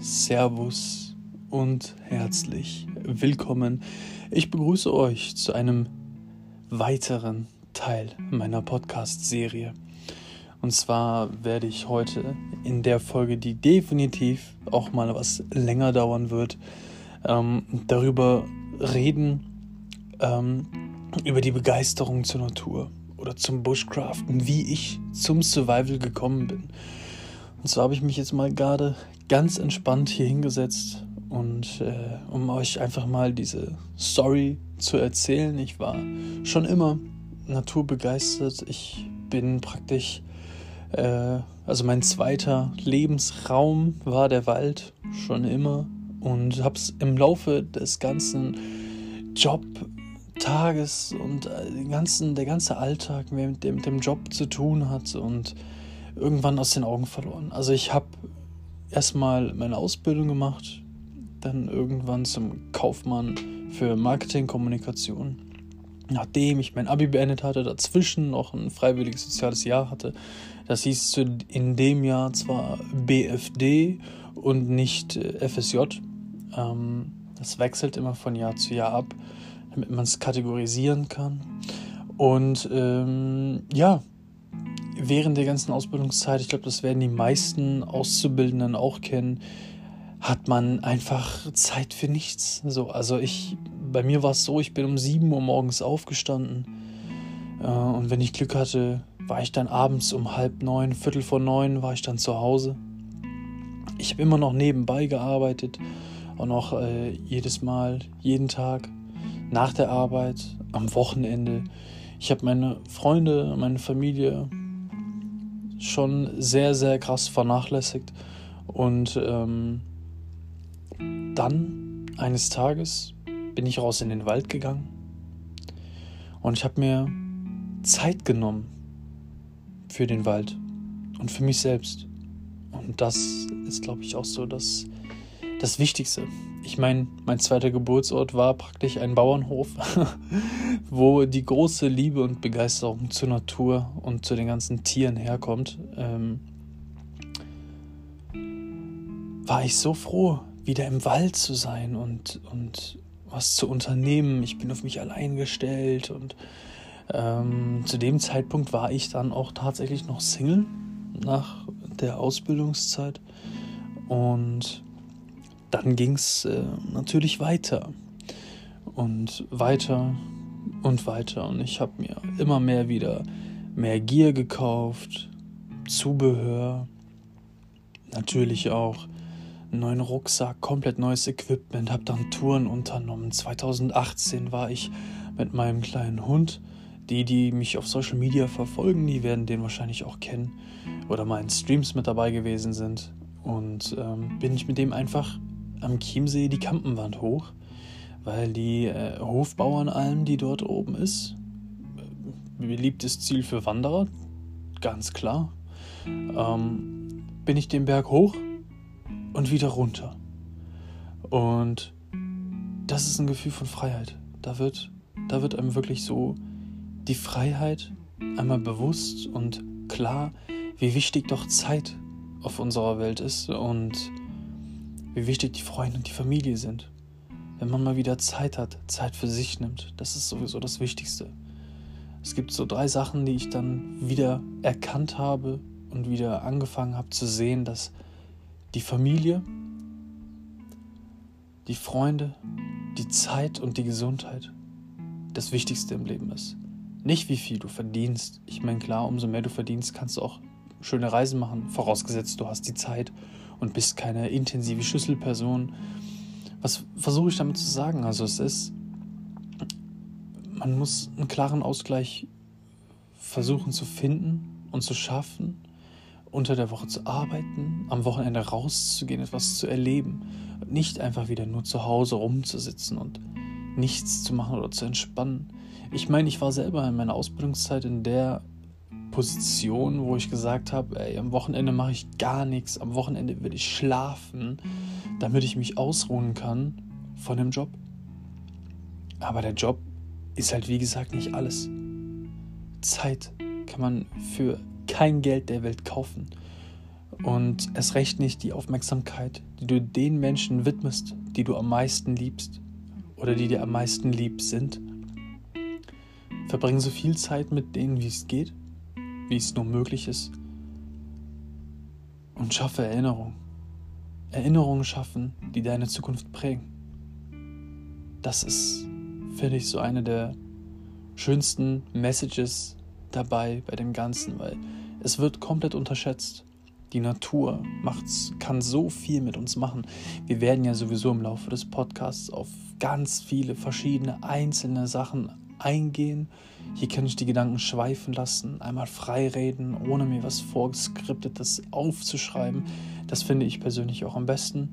Servus und herzlich willkommen. Ich begrüße euch zu einem weiteren Teil meiner Podcast-Serie. Und zwar werde ich heute in der Folge, die definitiv auch mal was länger dauern wird, ähm, darüber reden, ähm, über die Begeisterung zur Natur oder zum Bushcraften, wie ich zum Survival gekommen bin. Und zwar habe ich mich jetzt mal gerade ganz entspannt hier hingesetzt und äh, um euch einfach mal diese Story zu erzählen. Ich war schon immer naturbegeistert. Ich bin praktisch, äh, also mein zweiter Lebensraum war der Wald schon immer und habe es im Laufe des ganzen Job Tages und äh, den ganzen, der ganze Alltag mit dem, mit dem Job zu tun hat und irgendwann aus den Augen verloren. Also ich habe erstmal meine Ausbildung gemacht, dann irgendwann zum Kaufmann für Marketingkommunikation. Nachdem ich mein Abi beendet hatte, dazwischen noch ein freiwilliges soziales Jahr hatte. Das hieß in dem Jahr zwar BFD und nicht äh, FSJ. Ähm, das wechselt immer von Jahr zu Jahr ab damit man es kategorisieren kann. Und ähm, ja, während der ganzen Ausbildungszeit, ich glaube, das werden die meisten Auszubildenden auch kennen, hat man einfach Zeit für nichts. So, also ich, bei mir war es so, ich bin um 7 Uhr morgens aufgestanden äh, und wenn ich Glück hatte, war ich dann abends um halb neun, Viertel vor neun war ich dann zu Hause. Ich habe immer noch nebenbei gearbeitet, auch noch äh, jedes Mal, jeden Tag nach der Arbeit, am Wochenende. Ich habe meine Freunde, meine Familie schon sehr, sehr krass vernachlässigt. Und ähm, dann eines Tages bin ich raus in den Wald gegangen und ich habe mir Zeit genommen für den Wald und für mich selbst. Und das ist, glaube ich, auch so das, das Wichtigste ich meine, mein zweiter Geburtsort war praktisch ein Bauernhof, wo die große Liebe und Begeisterung zur Natur und zu den ganzen Tieren herkommt. Ähm, war ich so froh, wieder im Wald zu sein und, und was zu unternehmen. Ich bin auf mich allein gestellt und ähm, zu dem Zeitpunkt war ich dann auch tatsächlich noch Single nach der Ausbildungszeit und dann ging es äh, natürlich weiter und weiter und weiter. Und ich habe mir immer mehr wieder mehr Gier gekauft, Zubehör, natürlich auch einen neuen Rucksack, komplett neues Equipment, habe dann Touren unternommen. 2018 war ich mit meinem kleinen Hund. Die, die mich auf Social Media verfolgen, die werden den wahrscheinlich auch kennen oder mal in Streams mit dabei gewesen sind. Und ähm, bin ich mit dem einfach am Chiemsee die Kampenwand hoch, weil die äh, Hofbauernalm, die dort oben ist, äh, beliebtes Ziel für Wanderer, ganz klar, ähm, bin ich den Berg hoch und wieder runter. Und das ist ein Gefühl von Freiheit. Da wird, da wird einem wirklich so die Freiheit einmal bewusst und klar, wie wichtig doch Zeit auf unserer Welt ist und wie wichtig die Freunde und die Familie sind. Wenn man mal wieder Zeit hat, Zeit für sich nimmt, das ist sowieso das Wichtigste. Es gibt so drei Sachen, die ich dann wieder erkannt habe und wieder angefangen habe zu sehen, dass die Familie, die Freunde, die Zeit und die Gesundheit das Wichtigste im Leben ist. Nicht wie viel du verdienst. Ich meine, klar, umso mehr du verdienst, kannst du auch schöne Reisen machen, vorausgesetzt du hast die Zeit und bist keine intensive Schlüsselperson. Was versuche ich damit zu sagen? Also es ist, man muss einen klaren Ausgleich versuchen zu finden und zu schaffen, unter der Woche zu arbeiten, am Wochenende rauszugehen, etwas zu erleben, nicht einfach wieder nur zu Hause rumzusitzen und nichts zu machen oder zu entspannen. Ich meine, ich war selber in meiner Ausbildungszeit in der Position, wo ich gesagt habe, ey, am Wochenende mache ich gar nichts, am Wochenende will ich schlafen, damit ich mich ausruhen kann von dem Job. Aber der Job ist halt wie gesagt nicht alles. Zeit kann man für kein Geld der Welt kaufen. Und es recht nicht die Aufmerksamkeit, die du den Menschen widmest, die du am meisten liebst oder die dir am meisten lieb sind. Verbring so viel Zeit mit denen, wie es geht, wie es nur möglich ist. Und schaffe Erinnerungen. Erinnerungen schaffen, die deine Zukunft prägen. Das ist, finde ich, so eine der schönsten Messages dabei bei dem Ganzen, weil es wird komplett unterschätzt. Die Natur macht's, kann so viel mit uns machen. Wir werden ja sowieso im Laufe des Podcasts auf ganz viele verschiedene einzelne Sachen eingehen. Hier kann ich die Gedanken schweifen lassen, einmal frei reden, ohne mir was Vorgeskriptetes aufzuschreiben. Das finde ich persönlich auch am besten.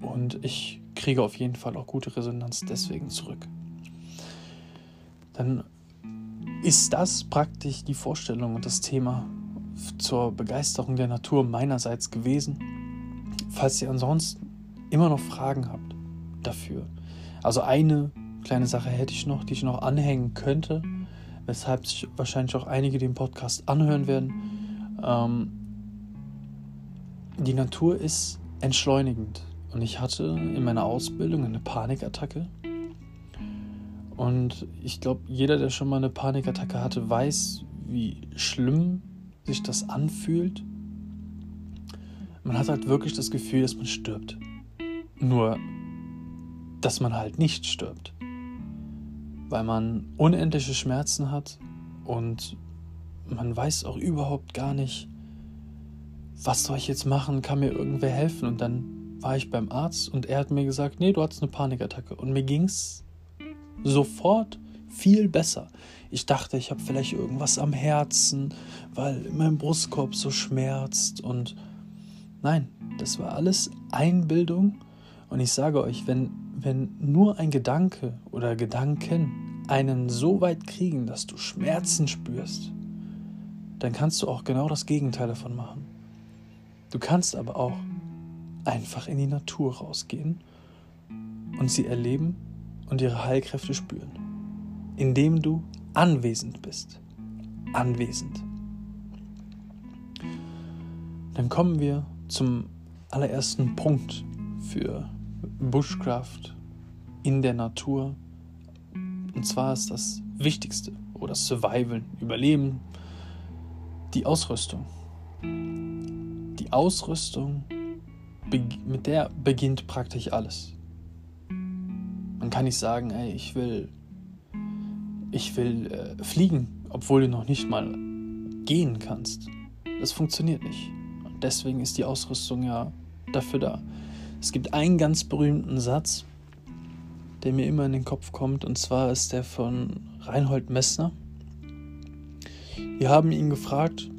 Und ich kriege auf jeden Fall auch gute Resonanz deswegen zurück. Dann ist das praktisch die Vorstellung und das Thema zur Begeisterung der Natur meinerseits gewesen. Falls ihr ansonsten immer noch Fragen habt dafür. Also eine kleine Sache hätte ich noch, die ich noch anhängen könnte, weshalb sich wahrscheinlich auch einige den Podcast anhören werden. Ähm, die Natur ist entschleunigend. Und ich hatte in meiner Ausbildung eine Panikattacke. Und ich glaube, jeder, der schon mal eine Panikattacke hatte, weiß, wie schlimm sich das anfühlt. Man hat halt wirklich das Gefühl, dass man stirbt. Nur, dass man halt nicht stirbt. Weil man unendliche Schmerzen hat und man weiß auch überhaupt gar nicht, was soll ich jetzt machen, kann mir irgendwer helfen? Und dann war ich beim Arzt und er hat mir gesagt, nee, du hattest eine Panikattacke. Und mir ging es sofort viel besser. Ich dachte, ich habe vielleicht irgendwas am Herzen, weil mein Brustkorb so schmerzt. Und nein, das war alles Einbildung. Und ich sage euch, wenn, wenn nur ein Gedanke oder Gedanken einen so weit kriegen, dass du Schmerzen spürst, dann kannst du auch genau das Gegenteil davon machen. Du kannst aber auch einfach in die Natur rausgehen und sie erleben und ihre Heilkräfte spüren, indem du anwesend bist. Anwesend. Dann kommen wir zum allerersten Punkt für Bushcraft in der Natur. Und zwar ist das Wichtigste oder Survival, Überleben, die Ausrüstung die Ausrüstung, mit der beginnt praktisch alles. Man kann nicht sagen, ey, ich will, ich will äh, fliegen, obwohl du noch nicht mal gehen kannst. Das funktioniert nicht. Und deswegen ist die Ausrüstung ja dafür da. Es gibt einen ganz berühmten Satz, der mir immer in den Kopf kommt, und zwar ist der von Reinhold Messner. Wir haben ihn gefragt,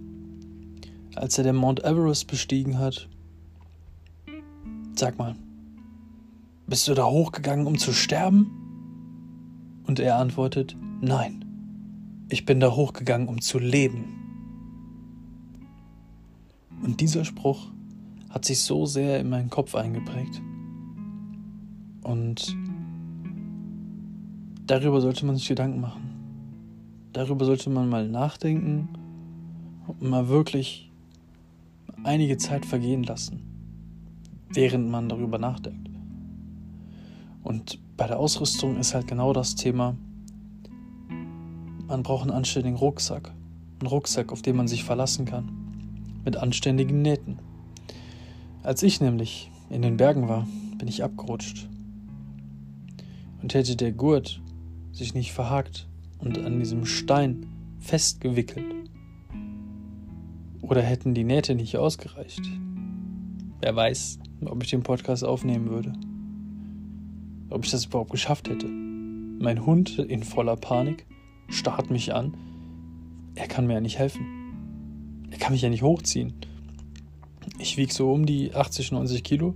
als er den Mount Everest bestiegen hat. Sag mal, bist du da hochgegangen, um zu sterben? Und er antwortet, nein, ich bin da hochgegangen, um zu leben. Und dieser Spruch hat sich so sehr in meinen Kopf eingeprägt. Und darüber sollte man sich Gedanken machen. Darüber sollte man mal nachdenken und mal wirklich einige Zeit vergehen lassen, während man darüber nachdenkt. Und bei der Ausrüstung ist halt genau das Thema, man braucht einen anständigen Rucksack. Einen Rucksack, auf den man sich verlassen kann. Mit anständigen Nähten. Als ich nämlich in den Bergen war, bin ich abgerutscht. Und hätte der Gurt sich nicht verhakt und an diesem Stein festgewickelt, oder hätten die Nähte nicht ausgereicht? Wer weiß, ob ich den Podcast aufnehmen würde. Ob ich das überhaupt geschafft hätte. Mein Hund in voller Panik starrt mich an. Er kann mir ja nicht helfen. Er kann mich ja nicht hochziehen. Ich wiege so um die 80, 90 Kilo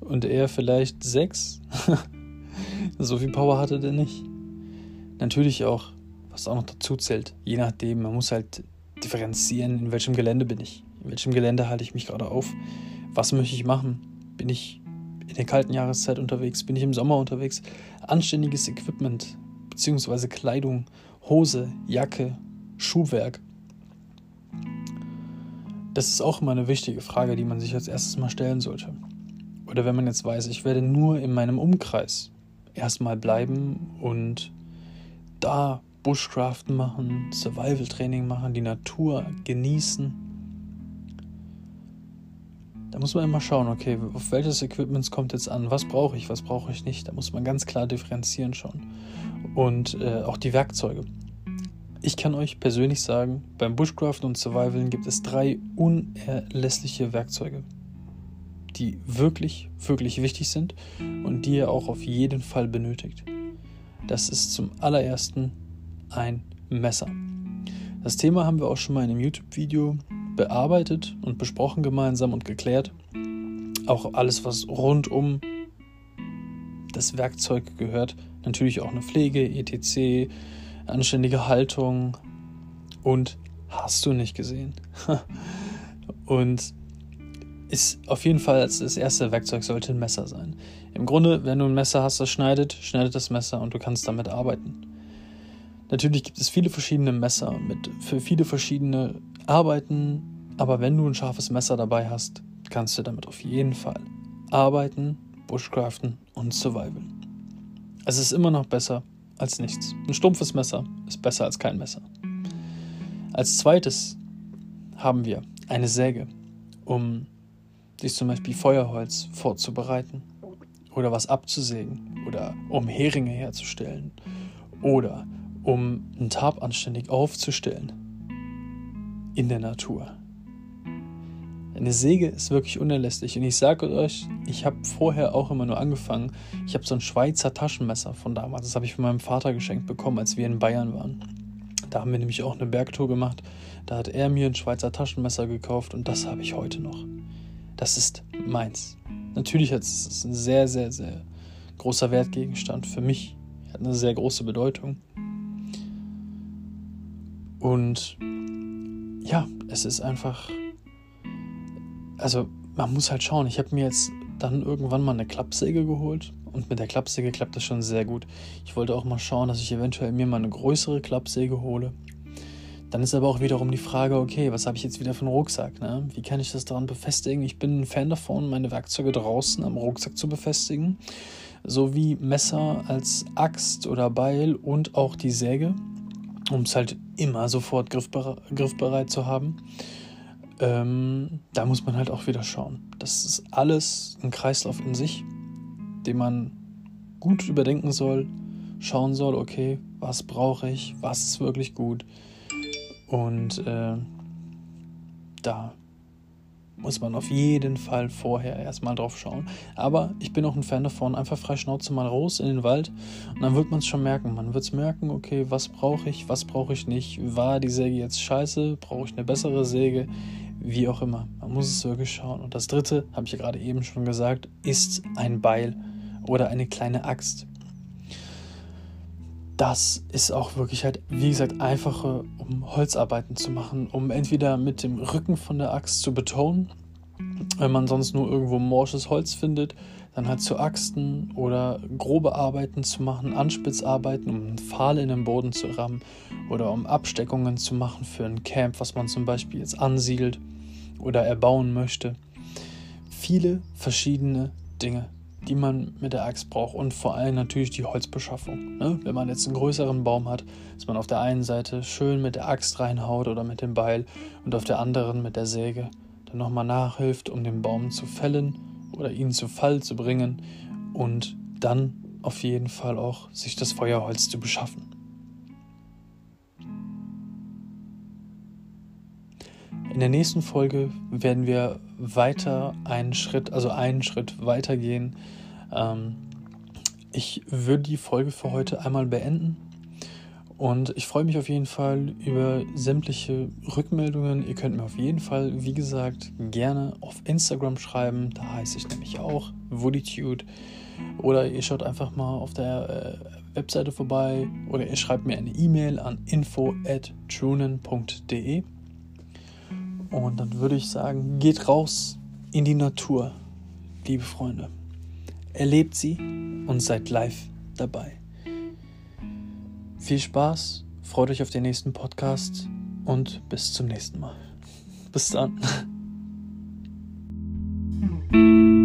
und er vielleicht 6. so viel Power hatte der nicht. Natürlich auch, was auch noch dazu zählt, je nachdem, man muss halt differenzieren, in welchem Gelände bin ich. In welchem Gelände halte ich mich gerade auf? Was möchte ich machen? Bin ich in der kalten Jahreszeit unterwegs? Bin ich im Sommer unterwegs? Anständiges Equipment, beziehungsweise Kleidung, Hose, Jacke, Schuhwerk? Das ist auch immer eine wichtige Frage, die man sich als erstes mal stellen sollte. Oder wenn man jetzt weiß, ich werde nur in meinem Umkreis erstmal bleiben und da Bushcraften machen, Survival Training machen, die Natur genießen. Da muss man immer schauen, okay, auf welches Equipment kommt jetzt an, was brauche ich, was brauche ich nicht. Da muss man ganz klar differenzieren schon. Und äh, auch die Werkzeuge. Ich kann euch persönlich sagen, beim Bushcraften und Survivalen gibt es drei unerlässliche Werkzeuge, die wirklich, wirklich wichtig sind und die ihr auch auf jeden Fall benötigt. Das ist zum allerersten ein Messer. Das Thema haben wir auch schon mal in einem YouTube-Video bearbeitet und besprochen gemeinsam und geklärt. Auch alles, was rund um das Werkzeug gehört. Natürlich auch eine Pflege, etc., anständige Haltung und hast du nicht gesehen. und ist auf jeden Fall das erste Werkzeug sollte ein Messer sein. Im Grunde, wenn du ein Messer hast, das schneidet, schneidet das Messer und du kannst damit arbeiten. Natürlich gibt es viele verschiedene Messer mit für viele verschiedene Arbeiten, aber wenn du ein scharfes Messer dabei hast, kannst du damit auf jeden Fall arbeiten, Bushcraften und survivalen. Es ist immer noch besser als nichts. Ein stumpfes Messer ist besser als kein Messer. Als zweites haben wir eine Säge, um sich zum Beispiel Feuerholz vorzubereiten oder was abzusägen oder um Heringe herzustellen oder um einen Tarp anständig aufzustellen in der Natur. Eine Säge ist wirklich unerlässlich und ich sage euch, ich habe vorher auch immer nur angefangen. Ich habe so ein Schweizer Taschenmesser von damals, das habe ich von meinem Vater geschenkt bekommen, als wir in Bayern waren. Da haben wir nämlich auch eine Bergtour gemacht. Da hat er mir ein Schweizer Taschenmesser gekauft und das habe ich heute noch. Das ist meins. Natürlich ist es ein sehr, sehr, sehr großer Wertgegenstand für mich. Hat eine sehr große Bedeutung. Und ja, es ist einfach. Also, man muss halt schauen. Ich habe mir jetzt dann irgendwann mal eine Klappsäge geholt und mit der Klappsäge klappt das schon sehr gut. Ich wollte auch mal schauen, dass ich eventuell mir mal eine größere Klappsäge hole. Dann ist aber auch wiederum die Frage, okay, was habe ich jetzt wieder für einen Rucksack? Ne? Wie kann ich das daran befestigen? Ich bin ein Fan davon, meine Werkzeuge draußen am Rucksack zu befestigen, sowie Messer als Axt oder Beil und auch die Säge um es halt immer sofort griffbere griffbereit zu haben. Ähm, da muss man halt auch wieder schauen. Das ist alles ein Kreislauf in sich, den man gut überdenken soll, schauen soll, okay, was brauche ich, was ist wirklich gut. Und äh, da muss man auf jeden Fall vorher erstmal drauf schauen. Aber ich bin auch ein Fan davon, einfach frei Schnauze mal raus in den Wald und dann wird man es schon merken. Man wird es merken, okay, was brauche ich, was brauche ich nicht. War die Säge jetzt scheiße? Brauche ich eine bessere Säge? Wie auch immer. Man muss es wirklich schauen. Und das dritte, habe ich ja gerade eben schon gesagt, ist ein Beil oder eine kleine Axt das ist auch wirklich halt, wie gesagt, einfacher, um Holzarbeiten zu machen, um entweder mit dem Rücken von der Axt zu betonen, wenn man sonst nur irgendwo morsches Holz findet, dann halt zu Axten oder grobe Arbeiten zu machen, Anspitzarbeiten, um einen Pfahl in den Boden zu rammen oder um Absteckungen zu machen für ein Camp, was man zum Beispiel jetzt ansiedelt oder erbauen möchte. Viele verschiedene Dinge die man mit der Axt braucht und vor allem natürlich die Holzbeschaffung. Ne? Wenn man jetzt einen größeren Baum hat, dass man auf der einen Seite schön mit der Axt reinhaut oder mit dem Beil und auf der anderen mit der Säge dann nochmal nachhilft, um den Baum zu fällen oder ihn zu Fall zu bringen und dann auf jeden Fall auch sich das Feuerholz zu beschaffen. In der nächsten Folge werden wir weiter einen Schritt, also einen Schritt weiter gehen. Ähm, ich würde die Folge für heute einmal beenden. Und ich freue mich auf jeden Fall über sämtliche Rückmeldungen. Ihr könnt mir auf jeden Fall, wie gesagt, gerne auf Instagram schreiben. Da heiße ich nämlich auch Woodytude. Oder ihr schaut einfach mal auf der äh, Webseite vorbei. Oder ihr schreibt mir eine E-Mail an info at trunen.de. Und dann würde ich sagen, geht raus in die Natur, liebe Freunde. Erlebt sie und seid live dabei. Viel Spaß, freut euch auf den nächsten Podcast und bis zum nächsten Mal. Bis dann.